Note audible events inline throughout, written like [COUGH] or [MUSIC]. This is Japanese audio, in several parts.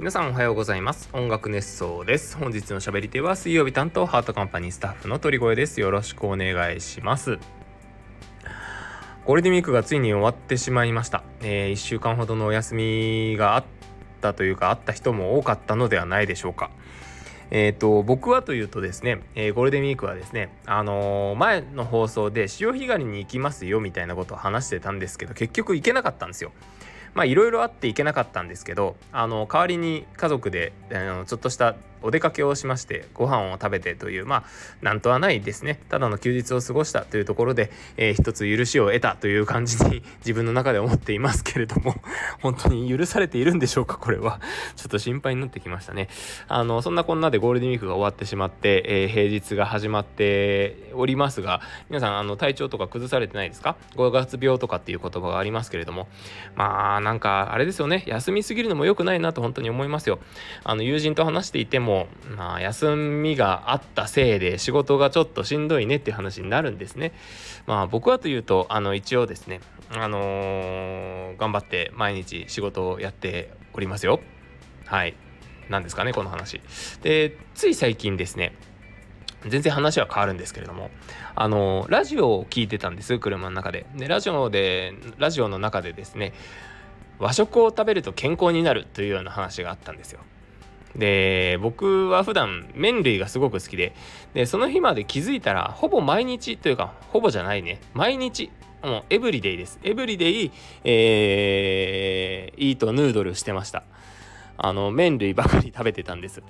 皆さんおはようございます。音楽熱奏です。本日の喋り手は水曜日担当ハートカンパニースタッフの鳥越です。よろしくお願いします。ゴールデンウィークがついに終わってしまいました、えー、1週間ほどのお休みがあったというかあった人も多かったのではないでしょうか。えーと、僕はというとですね、えー、ゴールデンウィークはですね、あのー、前の放送で潮干狩りに行きますよみたいなことを話してたんですけど結局行けなかったんですよ。まあいろいろあって行けなかったんですけどあの代わりに家族であのちょっとしたお出かけをしましてご飯を食べてというまあなんとはないですね。ただの休日を過ごしたというところで、えー、一つ許しを得たという感じに [LAUGHS] 自分の中で思っていますけれども [LAUGHS] 本当に許されているんでしょうかこれは。ちょっと心配になってきましたね。あのそんなこんなでゴールデンウィークが終わってしまって、えー、平日が始まっておりますが皆さんあの体調とか崩されてないですか？5月病とかっていう言葉がありますけれどもまあなんかあれですよね休みすぎるのも良くないなと本当に思いますよあの友人と話していても、まあ、休みがあったせいで仕事がちょっとしんどいねっていう話になるんですね。まあ僕はというとあの一応ですね、あのー、頑張って毎日仕事をやっておりますよ。はい。なんですかねこの話。でつい最近ですね全然話は変わるんですけれどもあのラジオを聞いてたんです車の中ででラジオでラジオの中でですね和食を食べると健康になるというような話があったんですよ。で僕は普段麺類がすごく好きででその日まで気づいたらほぼ毎日というかほぼじゃないね。毎日もうエブリデイです。エブリデイ、えー、イートヌードルしてました。あの麺類ばかり食べてたんです。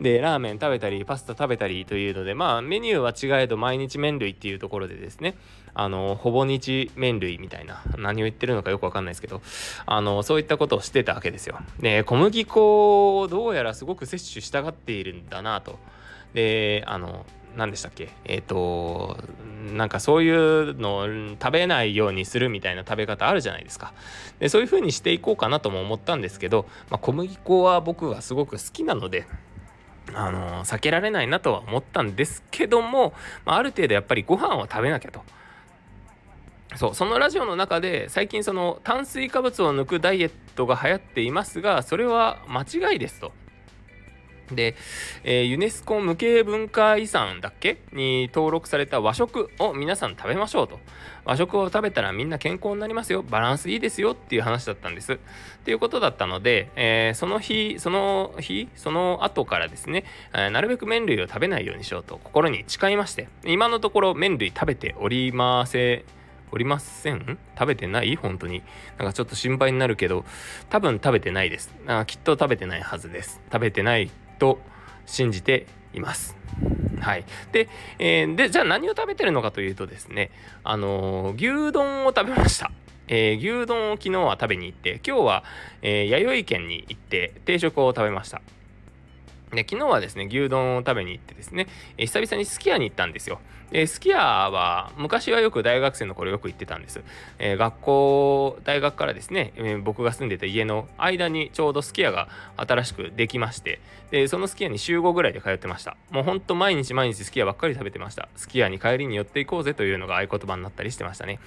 でラーメン食べたりパスタ食べたりというのでまあメニューは違えど毎日麺類っていうところでですね。あのほぼ日麺類みたいな何を言ってるのかよくわかんないですけどあのそういったことをしてたわけですよ。で小麦粉をどうやらすごく摂取したがっているんだなと。であの何でしたっけ？えっ、ー、となんかそういうのを食べないようにするみたいな食べ方あるじゃないですかでそういう風にしていこうかなとも思ったんですけど、まあ、小麦粉は僕はすごく好きなのであの避けられないなとは思ったんですけども、まあ、ある程度やっぱりご飯を食べなきゃと。そうそのラジオの中で最近その炭水化物を抜くダイエットが流行っていますがそれは間違いですと。で、えー、ユネスコ無形文化遺産だっけ？に登録された和食を皆さん食べましょうと。和食を食べたらみんな健康になりますよ。バランスいいですよっていう話だったんです。っていうことだったので、えー、その日、その日、その後からですね、えー、なるべく麺類を食べないようにしようと心に誓いまして、今のところ麺類食べておりません。おりません？食べてない？本当に。なんかちょっと心配になるけど、多分食べてないです。あきっと食べてないはずです。食べてないと信じています。はい。で、えー、で、じゃあ何を食べてるのかというとですね、あのー、牛丼を食べました。えー、牛丼を昨日は食べに行って、今日は、えー、弥生県に行って定食を食べました。で昨日はですね牛丼を食べに行ってですね、えー、久々にすき家に行ったんですよ。ですき家は昔はよく大学生の頃よく行ってたんです。えー、学校大学からですね、えー、僕が住んでた家の間にちょうどすき家が新しくできましてでそのすき家に週5ぐらいで通ってました。もうほんと毎日毎日すき家ばっかり食べてました。すき家に帰りに寄っていこうぜというのが合言葉になったりしてましたね。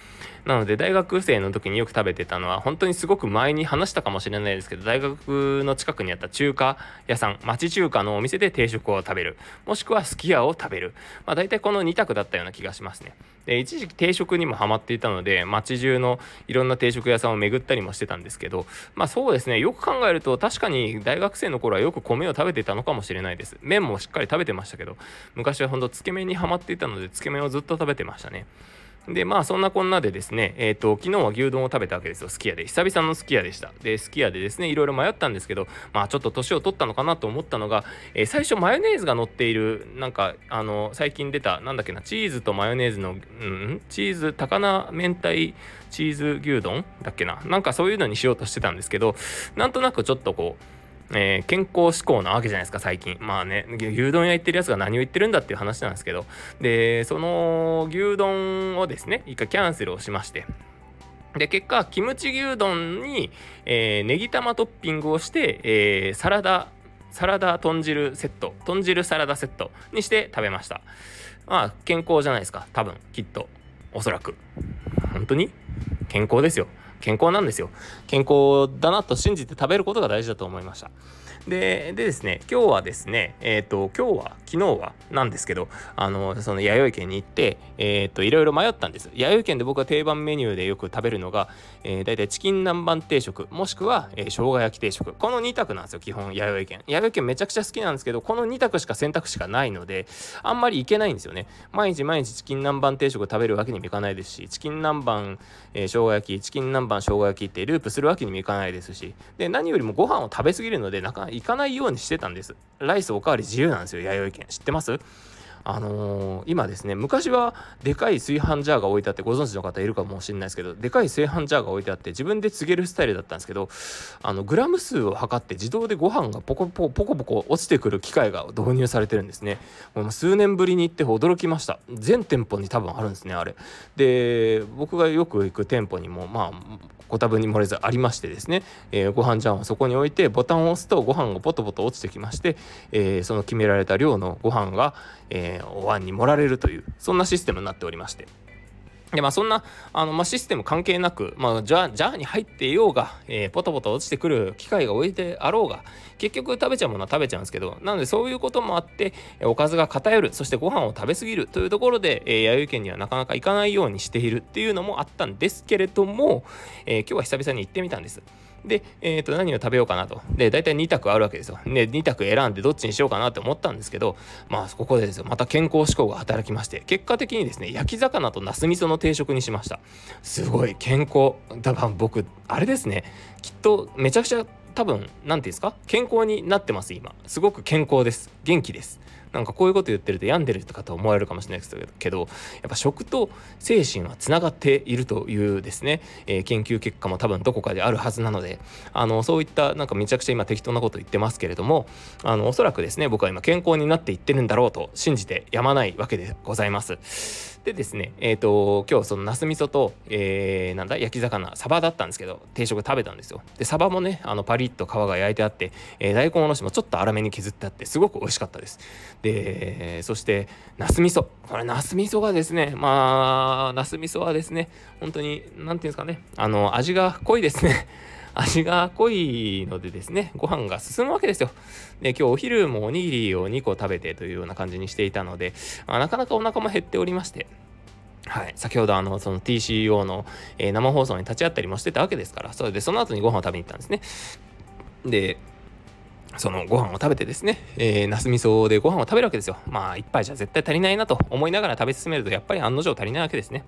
なので大学生の時によく食べてたのは本当にすごく前に話したかもしれないですけど大学の近くにあった中華屋さん町中華のお店で定食を食べる。もしくはすき家を食べる。まあ大体この2択だったような気がしますね。で一時期定食にもハマっていたので街中のいろんな定食屋さんを巡ったりもしてたんですけどまあそうですね。よく考えると確かに大学生の頃はよく米を食べていたのかもしれないです。麺もしっかり食べてましたけど昔はほんとつけ麺にはまっていたのでつけ麺をずっと食べてましたね。で、まあそんなこんなでですね、えっ、ー、と、昨日は牛丼を食べたわけですよ、すき家で。久々のすき家でした。で、すき家でですね、いろいろ迷ったんですけど、まあちょっと年を取ったのかなと思ったのが、えー、最初マヨネーズが乗っている、なんか、あの、最近出た、なんだっけな、チーズとマヨネーズの、うん、チーズ、高菜明太チーズ牛丼だっけな？なんかそういうのにしようとしてたんですけど、なんとなくちょっとこう、えー、健康志向なわけじゃないですか最近。まあね牛丼屋行ってるやつが何を言ってるんだっていう話なんですけど。でその牛丼をですね一回キャンセルをしまして。で結果キムチ牛丼に、えー、ネギ玉トッピングをして、えー、サラダサラダ豚汁セット豚汁サラダセットにして食べました。まあ健康じゃないですか多分きっと。おそらく。本当に？健康ですよ。健康なんですよ。健康だなと信じて食べることが大事だと思いました。ででですね今日はですねえっ、ー、と今日は昨日はなんですけどあのその弥生県に行ってえっ、ー、といろいろ迷ったんです。弥生県で僕は定番メニューでよく食べるのが、えー、大体チキン南蛮定食もしくは、えー、生姜焼き定食。この2択なんですよ基本弥生県。弥生県めちゃくちゃ好きなんですけどこの2択しか選択肢がないのであんまり行けないんですよね。毎日毎日チキン南蛮定食を食べるわけにもいかないですしチキン南蛮、えー、生姜焼きチキン南蛮生姜焼きってループするわけにもいかないですしで何よりもご飯を食べ過ぎるのでなかなか行かないようにしてたんです。ライスおかわり自由なんですよ弥生県。知ってます？あのー、今ですね昔はでかい炊飯ジャーが置いてあってご存知の方いるかもしれないですけどでかい炊飯ジャーが置いてあって自分で告げるスタイルだったんですけどあのグラム数を測って自動でご飯がポコポコポコポコ落ちてくる機械が導入されてるんですね。もう数年ぶりに行って驚きました。全店舗に多分あるんですねあれ。で僕がよく行く店舗にもまあご多分に漏れずありましてですね、えー、ご飯ジャンをそこに置いてボタンを押すとご飯がポトポト落ちてきまして、えー、その決められた量のご飯が、えー、お椀に盛られるというそんなシステムになっておりましてでまあそんなあの、まあ、システム関係なく、まあ、ジャジャーに入っていようが、えー、ポトポト落ちてくる機械が置いてあろうが結局食べちゃうものは食べちゃうんですけどなのでそういうこともあっておかずが偏るそしてご飯を食べ過ぎるというところで、えー、弥生県にはなかなか行かないようにしているっていうのもあったんですけれども、えー、今日は久々に行ってみたんです。で、えー、と何を食べようかなと。で、大体2択あるわけですよ。で、2択選んでどっちにしようかなって思ったんですけど、まあ、ここでですよ、また健康志向が働きまして、結果的にですね、焼き魚とナス味噌の定食にしました。すごい健康。だから僕、あれですね、きっとめちゃくちゃ多分、何て言うんですか？健康になってます、今。すごく健康です。元気です。なんかこういうこと言ってると病んでるかと思われるかもしれないですけどやっぱ食と精神はつながっているというですね、えー、研究結果も多分どこかであるはずなのであのそういったなんかめちゃくちゃ今適当なこと言ってますけれどもあのおそらくですね僕は今健康になっていってるんだろうと信じてやまないわけでございます。でですね、えっ、ー、と、今日そのナス味噌と、えー、なんだ、焼き魚、サバだったんですけど、定食食べたんですよ。で、サバもね、あの、パリッと皮が焼いてあって、えー、大根おろしもちょっと粗めに削ってあって、すごく美味しかったです。で、そして、ナス味噌。これ、ナス味噌がですね、まあ、ナス味噌はですね、本当に、なんていうんですかね、あの、味が濃いですね。[LAUGHS] 味が濃いのでですね、ご飯が進むわけですよ。で、今日お昼もおにぎりを2個食べてというような感じにしていたので、まあ、なかなかお腹も減っておりまして、はい、先ほどあのその TCO の、えー、生放送に立ち会ったりもしてたわけですからそれでその後にご飯を食べに行ったんですねでそのご飯を食べてですね、えー、ナス味噌でご飯を食べるわけですよ。まあ一杯じゃ絶対足りないなと思いながら食べ進めるとやっぱり案の定足りないわけですね。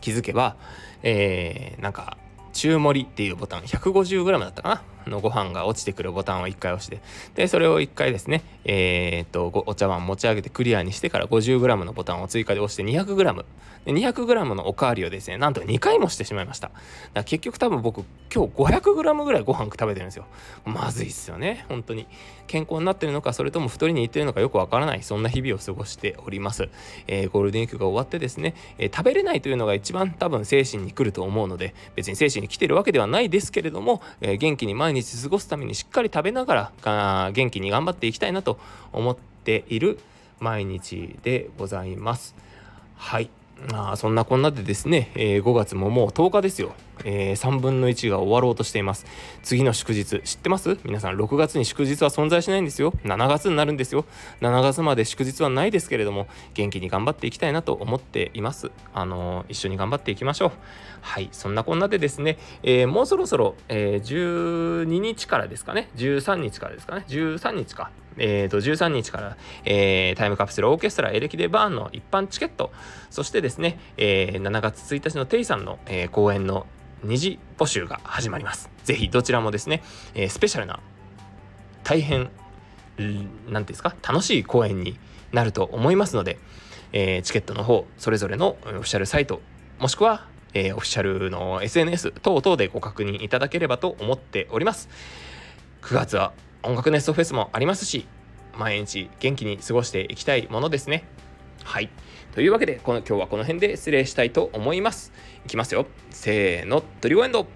気づけば、えー、なんか中盛りっていうボタン 150g だったかな。のご飯が落ちてくるボタンを1回押してでそれを1回ですねえー、っとお茶碗持ち上げてクリアにしてから 50g のボタンを追加で押して 200g で 200g のおかわりをですねなんと2回もしてしまいました。だから結局多分僕今日 500g ぐらいご飯食べてるんですよ。まずいっすよね本当に。健康になってるのかそれとも太りにいってるのかよくわからない。そんな日々を過ごしております、えー、ゴールデンウィークが終わってですね、えー、食べれないというのが一番多分精神に来ると思うので別に精神に来てるわけではないですけれども、えー、元気に毎日過ごすためにしっかり食べながら元気に頑張っていきたいなと思っている毎日でございます。はい。まあそんなこんなでですね、えー、5月ももう10日ですよ。えー、3分の1が終わろうとしています。次の祝日知ってます？皆さん6月に祝日は存在しないんですよ。7月になるんですよ。7月まで祝日はないですけれども元気に頑張っていきたいなと思っています。あのー、一緒に頑張っていきましょう。はいそんなこんなでですね、えー、もうそろそろ、え12日からですかね。13日からですかね。13日か。えー、と13日から、えー、タイムカプセルオーケストラエレキデバーンの一般チケット。そしてですね、えー、7月1日のテイさんの、えー、公演の二次募集が始まります。ぜひどちらもですね、えー、スペシャルな大変何て言うんですか楽しい公演になると思いますので、えー、チケットの方それぞれのオフィシャルサイトもしくは、えー、オフィシャルの SNS 等々でご確認いただければと思っております。9月は音楽ネストフェスもありますし毎日元気に過ごしていきたいものですね。はい。というわけで、この今日はこの辺で失礼したいと思います。いきますよ。せーの、トリゴエンド